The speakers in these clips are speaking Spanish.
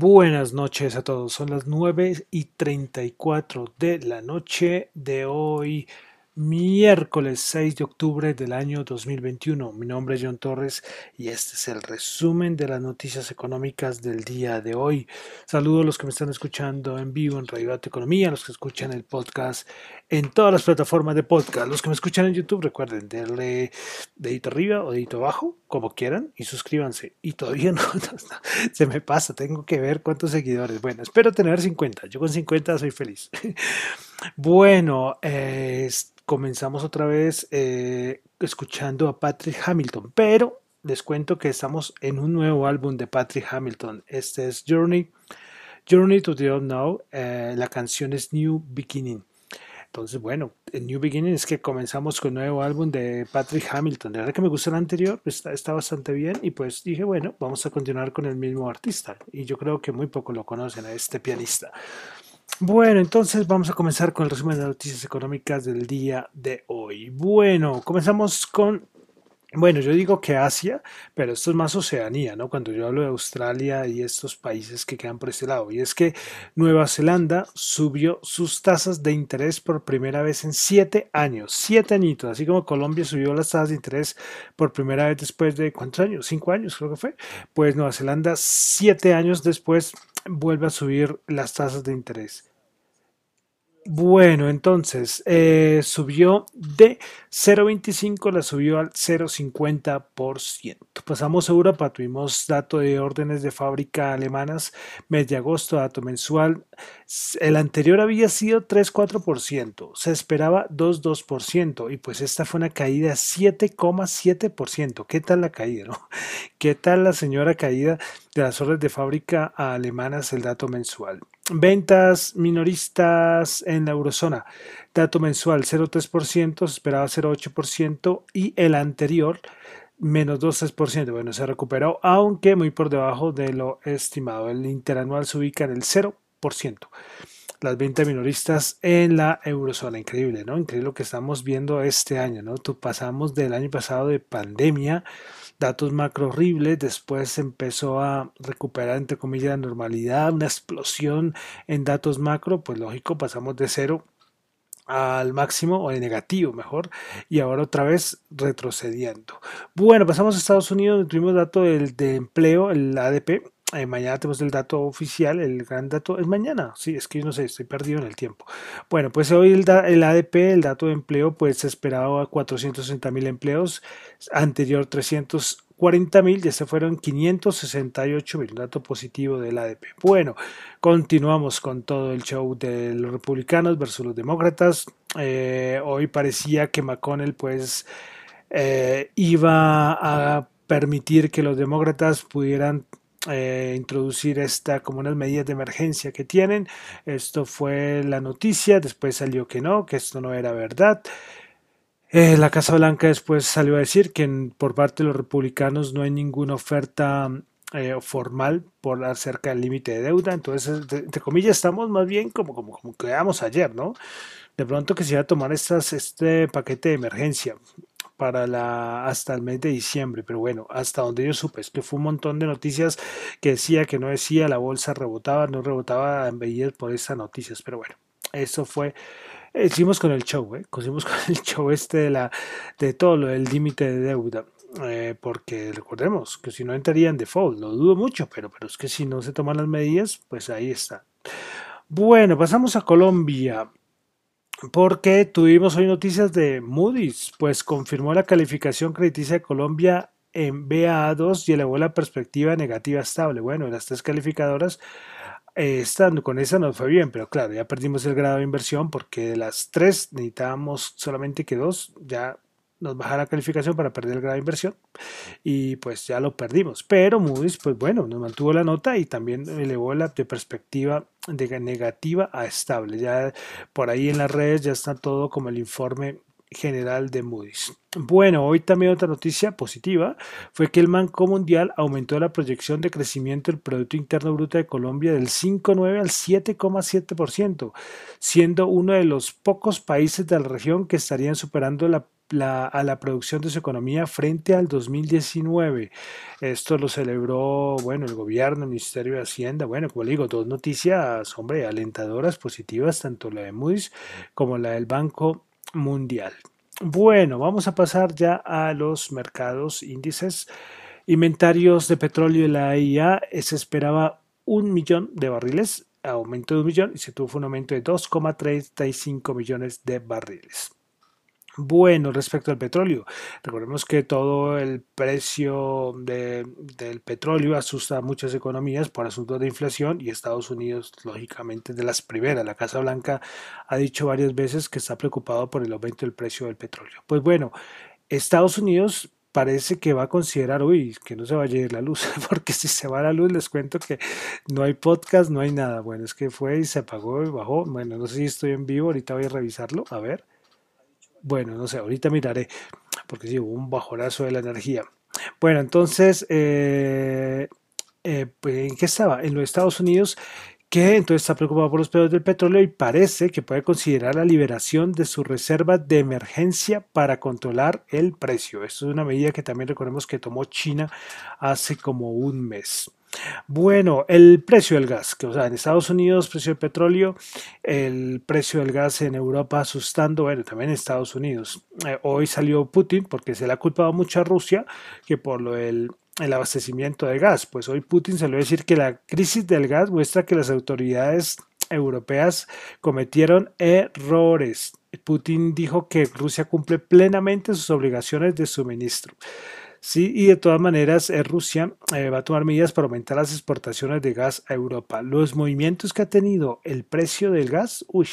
Buenas noches a todos, son las 9 y 34 de la noche de hoy, miércoles 6 de octubre del año 2021. Mi nombre es John Torres y este es el resumen de las noticias económicas del día de hoy. Saludo a los que me están escuchando en vivo en Radio Economía, a los que escuchan el podcast en todas las plataformas de podcast, los que me escuchan en YouTube, recuerden darle dedito arriba o dedito abajo, como quieran, y suscríbanse. Y todavía no, se me pasa, tengo que ver cuántos seguidores. Bueno, espero tener 50, yo con 50 soy feliz. bueno, eh, comenzamos otra vez eh, escuchando a Patrick Hamilton, pero les cuento que estamos en un nuevo álbum de Patrick Hamilton. Este es Journey, Journey to the Unknown. Eh, la canción es New Beginning. Entonces, bueno, en New Beginning es que comenzamos con un nuevo álbum de Patrick Hamilton. De verdad que me gustó el anterior, está, está, bastante bien y pues dije, bueno, vamos a continuar con el mismo artista. Y yo creo que muy poco lo conocen a este pianista. Bueno, entonces vamos a comenzar con el resumen de noticias económicas del día de hoy. Bueno, comenzamos con bueno, yo digo que Asia, pero esto es más Oceanía, ¿no? Cuando yo hablo de Australia y estos países que quedan por este lado. Y es que Nueva Zelanda subió sus tasas de interés por primera vez en siete años, siete añitos, así como Colombia subió las tasas de interés por primera vez después de, ¿cuántos años? Cinco años creo que fue. Pues Nueva Zelanda, siete años después, vuelve a subir las tasas de interés. Bueno, entonces eh, subió de 0,25, la subió al 0,50%. Pasamos a Europa, tuvimos dato de órdenes de fábrica alemanas, mes de agosto, dato mensual. El anterior había sido 3,4%, se esperaba 2,2% y pues esta fue una caída 7,7%. ¿Qué tal la caída? No? ¿Qué tal la señora caída de las órdenes de fábrica alemanas, el dato mensual? Ventas minoristas en la eurozona. Dato mensual 0,3%, se esperaba 0,8% y el anterior menos 2,3%. Bueno, se recuperó, aunque muy por debajo de lo estimado. El interanual se ubica en el 0%. Las ventas minoristas en la eurozona. Increíble, ¿no? Increíble lo que estamos viendo este año, ¿no? Tú pasamos del año pasado de pandemia datos macro horribles, después empezó a recuperar entre comillas la normalidad, una explosión en datos macro, pues lógico, pasamos de cero al máximo o de negativo mejor y ahora otra vez retrocediendo. Bueno, pasamos a Estados Unidos, tuvimos dato del, de empleo, el ADP, eh, mañana tenemos el dato oficial, el gran dato es mañana. Sí, es que yo no sé, estoy perdido en el tiempo. Bueno, pues hoy el, el ADP, el dato de empleo, pues se esperaba 460 mil empleos, anterior 340 mil, ya se fueron 568 mil, dato positivo del ADP. Bueno, continuamos con todo el show de los republicanos versus los demócratas. Eh, hoy parecía que McConnell, pues, eh, iba a permitir que los demócratas pudieran eh, introducir esta como unas medidas de emergencia que tienen. Esto fue la noticia, después salió que no, que esto no era verdad. Eh, la Casa Blanca después salió a decir que por parte de los republicanos no hay ninguna oferta eh, formal por acerca del límite de deuda. Entonces, entre comillas, estamos más bien como, como, como quedamos ayer, ¿no? De pronto que se iba a tomar estas, este paquete de emergencia para la hasta el mes de diciembre, pero bueno, hasta donde yo supe, es que fue un montón de noticias que decía que no decía, la bolsa rebotaba, no rebotaba en Bellier por esas noticias, pero bueno, eso fue hicimos con el show, ¿eh? hicimos con el show este de la de todo lo del límite de deuda. Eh, porque recordemos que si no entraría en default, lo dudo mucho, pero, pero es que si no se toman las medidas, pues ahí está. Bueno, pasamos a Colombia porque tuvimos hoy noticias de Moody's, pues confirmó la calificación crediticia de Colombia en BA2 y elevó la perspectiva negativa estable. Bueno, las tres calificadoras, eh, estando con esa nos fue bien, pero claro, ya perdimos el grado de inversión porque de las tres necesitábamos solamente que dos, ya nos baja la calificación para perder el grado de inversión y pues ya lo perdimos. Pero Moody's, pues bueno, nos mantuvo la nota y también elevó la de perspectiva de negativa a estable. Ya por ahí en las redes ya está todo como el informe general de Moody's. Bueno, hoy también otra noticia positiva fue que el Banco Mundial aumentó la proyección de crecimiento del Producto Interno Bruto de Colombia del 5,9 al 7,7%, siendo uno de los pocos países de la región que estarían superando a la producción de su economía frente al 2019. Esto lo celebró, bueno, el gobierno, el Ministerio de Hacienda. Bueno, como le digo, dos noticias, hombre, alentadoras, positivas, tanto la de Moody's como la del Banco mundial. Bueno, vamos a pasar ya a los mercados índices. Inventarios de petróleo de la IA se esperaba un millón de barriles, aumento de un millón y se tuvo un aumento de 2,35 millones de barriles. Bueno, respecto al petróleo, recordemos que todo el precio del petróleo asusta a muchas economías por asuntos de inflación y Estados Unidos, lógicamente, de las primeras. La Casa Blanca ha dicho varias veces que está preocupado por el aumento del precio del petróleo. Pues bueno, Estados Unidos parece que va a considerar, uy, que no se vaya a ir la luz, porque si se va la luz les cuento que no hay podcast, no hay nada. Bueno, es que fue y se apagó y bajó. Bueno, no sé si estoy en vivo, ahorita voy a revisarlo, a ver. Bueno, no sé, ahorita miraré, porque sí, hubo un bajorazo de la energía. Bueno, entonces, eh, eh, ¿en qué estaba? En los Estados Unidos, que entonces está preocupado por los precios del petróleo y parece que puede considerar la liberación de su reserva de emergencia para controlar el precio. Esto es una medida que también recordemos que tomó China hace como un mes. Bueno, el precio del gas, que o sea, en Estados Unidos, precio del petróleo, el precio del gas en Europa asustando, bueno, también en Estados Unidos. Eh, hoy salió Putin porque se le ha culpado mucho a Rusia que por lo del el abastecimiento de gas. Pues hoy Putin va a decir que la crisis del gas muestra que las autoridades europeas cometieron errores. Putin dijo que Rusia cumple plenamente sus obligaciones de suministro. Sí, y de todas maneras, eh, Rusia eh, va a tomar medidas para aumentar las exportaciones de gas a Europa. Los movimientos que ha tenido el precio del gas, uy,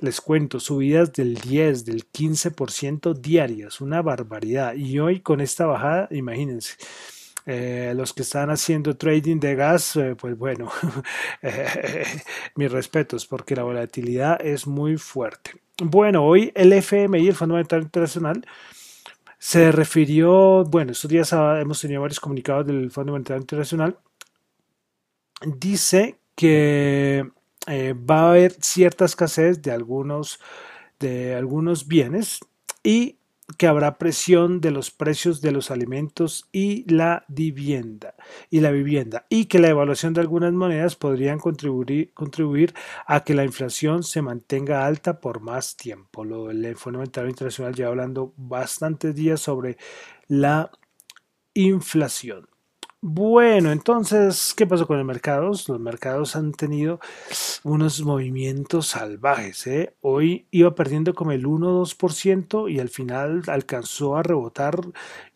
les cuento, subidas del 10, del 15% diarias, una barbaridad. Y hoy con esta bajada, imagínense. Eh, los que están haciendo trading de gas, pues bueno, mis respetos, porque la volatilidad es muy fuerte. Bueno, hoy el FMI, el Fondo Monetario Internacional, se refirió, bueno, estos días hemos tenido varios comunicados del Fondo Monetario Internacional, dice que eh, va a haber cierta escasez de algunos, de algunos bienes y que habrá presión de los precios de los alimentos y la vivienda y la vivienda y que la evaluación de algunas monedas podrían contribuir, contribuir a que la inflación se mantenga alta por más tiempo. Lo, el Fondo Monetario Internacional ya hablando bastantes días sobre la inflación. Bueno, entonces, ¿qué pasó con los mercados? Los mercados han tenido unos movimientos salvajes. ¿eh? Hoy iba perdiendo como el 1-2% y al final alcanzó a rebotar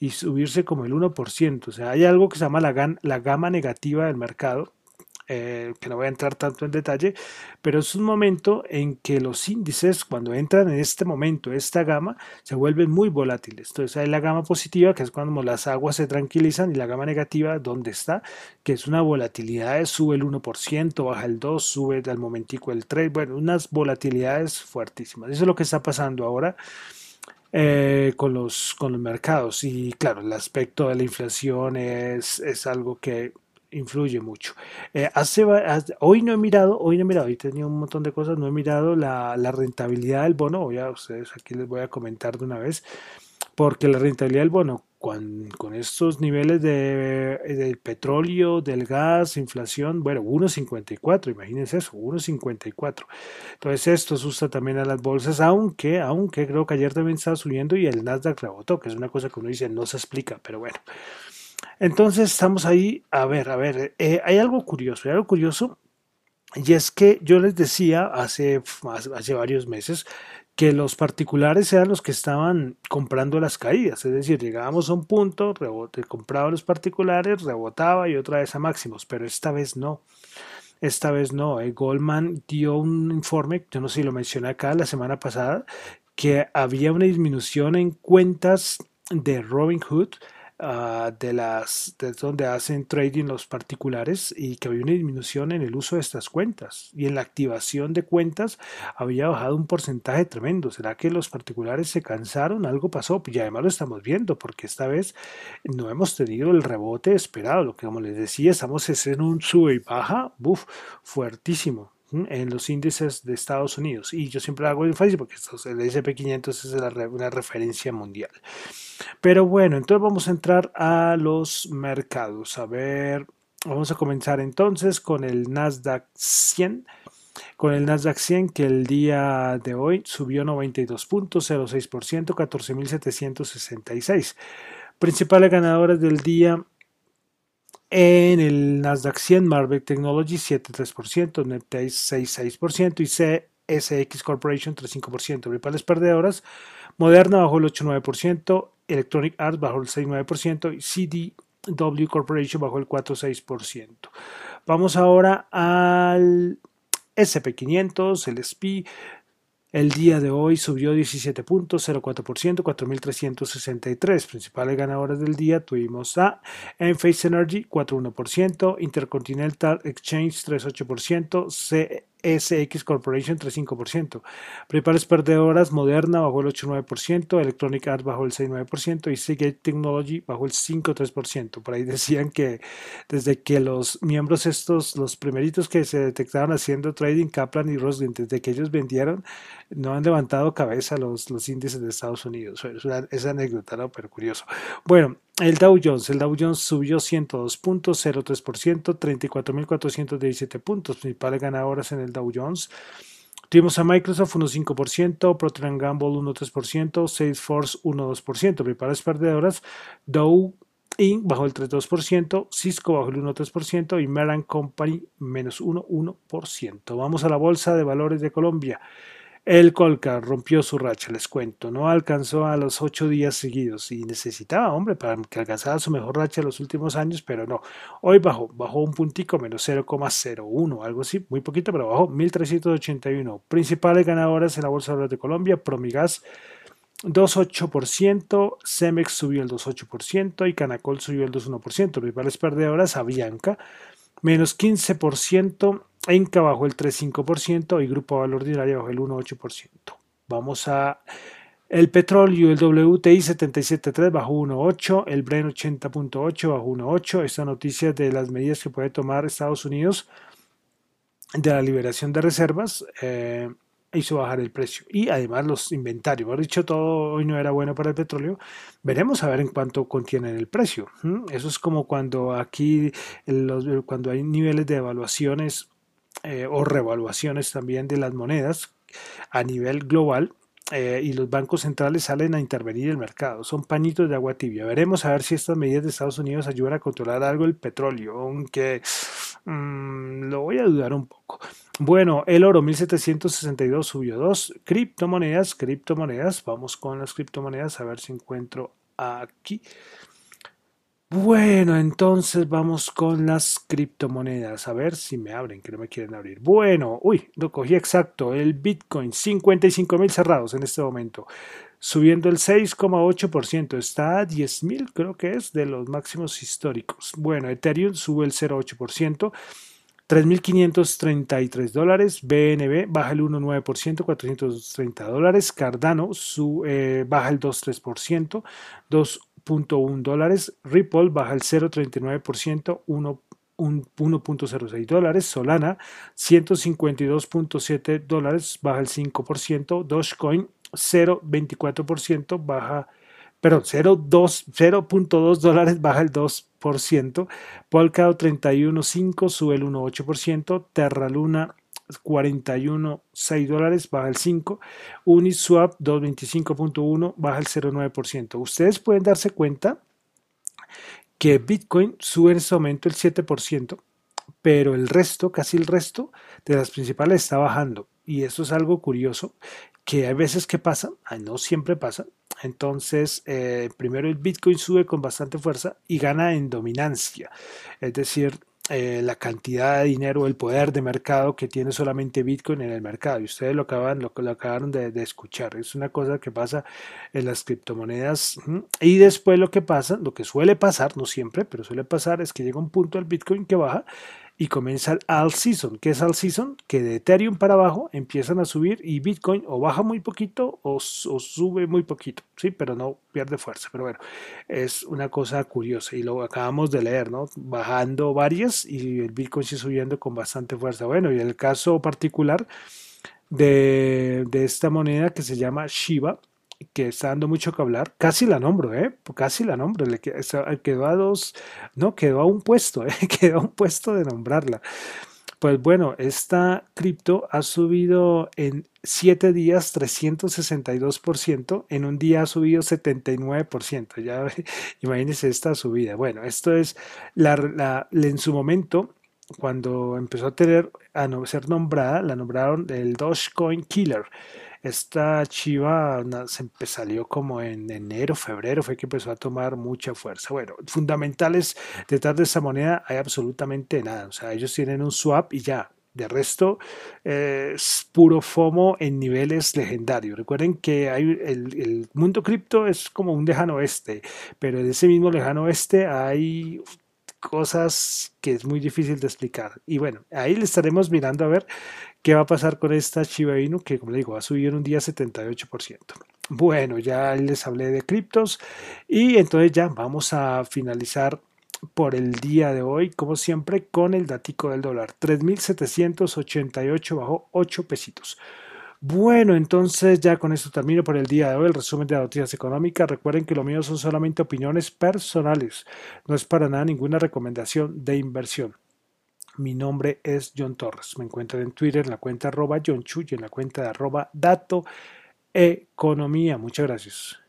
y subirse como el 1%. O sea, hay algo que se llama la, la gama negativa del mercado eh, que no voy a entrar tanto en detalle, pero es un momento en que los índices, cuando entran en este momento, esta gama, se vuelven muy volátiles. Entonces hay la gama positiva, que es cuando las aguas se tranquilizan, y la gama negativa, donde está, que es una volatilidad, sube el 1%, baja el 2%, sube al momentico el 3%, bueno, unas volatilidades fuertísimas. Eso es lo que está pasando ahora. Eh, con, los, con los mercados. Y claro, el aspecto de la inflación es, es algo que influye mucho. Eh, hace, hoy no he mirado, hoy no he mirado, hoy tenido un montón de cosas, no he mirado la, rentabilidad del bono, voy a ustedes aquí les voy a comentar de una vez, porque la rentabilidad del bono con, con estos niveles de, del petróleo, del gas, inflación, bueno, 1.54, imagínense eso, 1.54. Entonces esto asusta también a las bolsas, aunque, aunque creo que ayer también estaba subiendo y el Nasdaq rebotó, que es una cosa que uno dice no se explica, pero bueno. Entonces estamos ahí, a ver, a ver, eh, hay algo curioso, algo curioso, y es que yo les decía hace, hace varios meses que los particulares eran los que estaban comprando las caídas, es decir, llegábamos a un punto, rebote, compraba los particulares, rebotaba y otra vez a máximos, pero esta vez no. Esta vez no. Eh, Goldman dio un informe, yo no sé si lo mencioné acá la semana pasada, que había una disminución en cuentas de Robinhood ah, de las de donde hacen trading los particulares y que había una disminución en el uso de estas cuentas y en la activación de cuentas había bajado un porcentaje tremendo. ¿Será que los particulares se cansaron? Algo pasó y además lo estamos viendo porque esta vez no hemos tenido el rebote esperado. Lo que como les decía, estamos en un sube y baja, buf, fuertísimo en los índices de Estados Unidos. Y yo siempre hago énfasis porque el SP500 es una referencia mundial. Pero bueno, entonces vamos a entrar a los mercados. A ver, vamos a comenzar entonces con el Nasdaq 100. Con el Nasdaq 100 que el día de hoy subió 92.06%, 14.766. Principales ganadores del día en el Nasdaq 100, Marvel Technology 7,3%, NetEase 6,6% y CSX Corporation 3,5%. Principales perdedoras, Moderna bajó el 8,9%, Electronic Arts bajó el 6,9% y CDW Corporation bajó el 4,6%. Vamos ahora al SP500, el SPI el día de hoy subió 17.04%, 4.363. Principales ganadoras del día tuvimos a Enphase Energy 4.1%, Intercontinental Exchange 3.8%, SX Corporation 3.5%. Principales perdedoras, Moderna bajó el 8.9%, Electronic Arts bajó el 6.9% y Seagate Technology bajó el 5.3%. Por ahí decían que desde que los miembros estos, los primeritos que se detectaron haciendo trading, Kaplan y Roslin, desde que ellos vendieron, no han levantado cabeza los, los índices de Estados Unidos. Es esa anécdota, ¿no? Pero curioso. Bueno, el Dow Jones, el Dow Jones subió 102.03%, 34.417 puntos, principales ganadoras en el Dow Jones. Tuvimos a Microsoft 1.5%, Procter Gamble 1.3%, Salesforce 1.2%, principales perdedoras. Dow Inc. bajó el 3.2%, Cisco bajó el 1.3% y Meran Company menos 1.1%. Vamos a la Bolsa de Valores de Colombia. El Colcar rompió su racha, les cuento, no alcanzó a los ocho días seguidos y necesitaba, hombre, para que alcanzara su mejor racha en los últimos años, pero no. Hoy bajó, bajó un puntico, menos 0,01, algo así, muy poquito, pero bajó 1.381. Principales ganadoras en la Bolsa de Colombia, Promigas 2,8%, Cemex subió el 2,8% y Canacol subió el 2,1%. Principales perdedoras, Avianca menos 15%, Enca bajó el 3,5% y Grupo Valor Diario bajó el 1,8%. Vamos a el petróleo, el WTI 77.3 bajó 1.8, el Bren 80.8 bajó 1.8. Esta noticia de las medidas que puede tomar Estados Unidos de la liberación de reservas. Eh, hizo bajar el precio. Y además los inventarios, por dicho, todo hoy no era bueno para el petróleo. Veremos a ver en cuánto contienen el precio. Eso es como cuando aquí, cuando hay niveles de evaluaciones eh, o revaluaciones también de las monedas a nivel global, eh, y los bancos centrales salen a intervenir el mercado. Son pañitos de agua tibia. Veremos a ver si estas medidas de Estados Unidos ayudan a controlar algo el petróleo, aunque mm, lo voy a dudar un poco. Bueno, el oro 1762 subió 2. Criptomonedas, criptomonedas. Vamos con las criptomonedas a ver si encuentro aquí. Bueno, entonces vamos con las criptomonedas. A ver si me abren, que no me quieren abrir. Bueno, uy, lo cogí exacto. El Bitcoin, 55 mil cerrados en este momento. Subiendo el 6,8%. Está a 10 mil, creo que es, de los máximos históricos. Bueno, Ethereum sube el 0,8%. 3.533 dólares, BNB baja el 1,9%, 430 dólares, Cardano su, eh, baja el 2,3%, 2 1.1 dólares, Ripple baja el 0.39%, 1.06 dólares, Solana 152.7 dólares, baja el 5%, Dogecoin 0.24%, baja, perdón, 0.2 dólares, baja el 2%, Polkadot 31.5 sube el 1.8%, Terra Luna 41.6 dólares, baja el 5. Uniswap 225.1, baja el 0.9%. Ustedes pueden darse cuenta que Bitcoin sube en este momento el 7%, pero el resto, casi el resto de las principales está bajando. Y eso es algo curioso, que hay veces que pasa, no siempre pasa. Entonces, eh, primero el Bitcoin sube con bastante fuerza y gana en dominancia. Es decir, eh, la cantidad de dinero, el poder de mercado que tiene solamente Bitcoin en el mercado. Y ustedes lo, acaban, lo, lo acabaron de, de, escuchar. Es una cosa que pasa en las criptomonedas. Y después lo que pasa, lo que suele pasar, no siempre, pero suele pasar, es que llega un punto del Bitcoin que baja y comienza el all season. ¿Qué es all season? Que de Ethereum para abajo empiezan a subir y Bitcoin o baja muy poquito o, sube muy poquito, sí, pero no pierde fuerza. Pero bueno, es una cosa curiosa y lo acabamos de leer, ¿no? Bajando varias y el Bitcoin sigue subiendo con bastante fuerza. Bueno, y el caso particular de, de esta moneda que se llama Shiba, que está dando mucho que hablar. Casi la nombro, ¿eh? Casi la nombro. Le quedó a dos, no, quedó a un puesto, ¿eh? Quedó a un puesto de nombrarla. Pues bueno, esta cripto ha subido en 7 días 362%, en un día ha subido 79%. Ya imagínense esta subida. Bueno, esto es la, en su momento cuando empezó a tener a no ser nombrada, la nombraron el Dogecoin Killer. Esta chiva se salió como en enero, febrero, fue que empezó a tomar mucha fuerza. Bueno, fundamentales detrás de esa moneda hay absolutamente nada. O sea, ellos tienen un swap y ya, de resto, es puro FOMO en niveles legendarios. Recuerden que hay el mundo cripto es como un lejano oeste, pero en ese mismo lejano oeste hay cosas que es muy difícil de explicar. Y bueno, ahí le estaremos mirando a ver qué va a pasar con esta Shiba Inu que, como le digo, va a subir un día 78%. Bueno, ya les hablé de criptos y entonces ya vamos a finalizar por el día de hoy, como siempre, con el datico del dólar. 3.788 bajo 8 pesitos. Bueno, entonces ya con esto termino por el día de hoy el resumen de las noticias económicas. Recuerden que lo mío son solamente opiniones personales, no es para nada ninguna recomendación de inversión. Mi nombre es John Torres. Me encuentran en Twitter en la cuenta arroba John Chu y en la cuenta de arroba Dato Economía. Muchas gracias.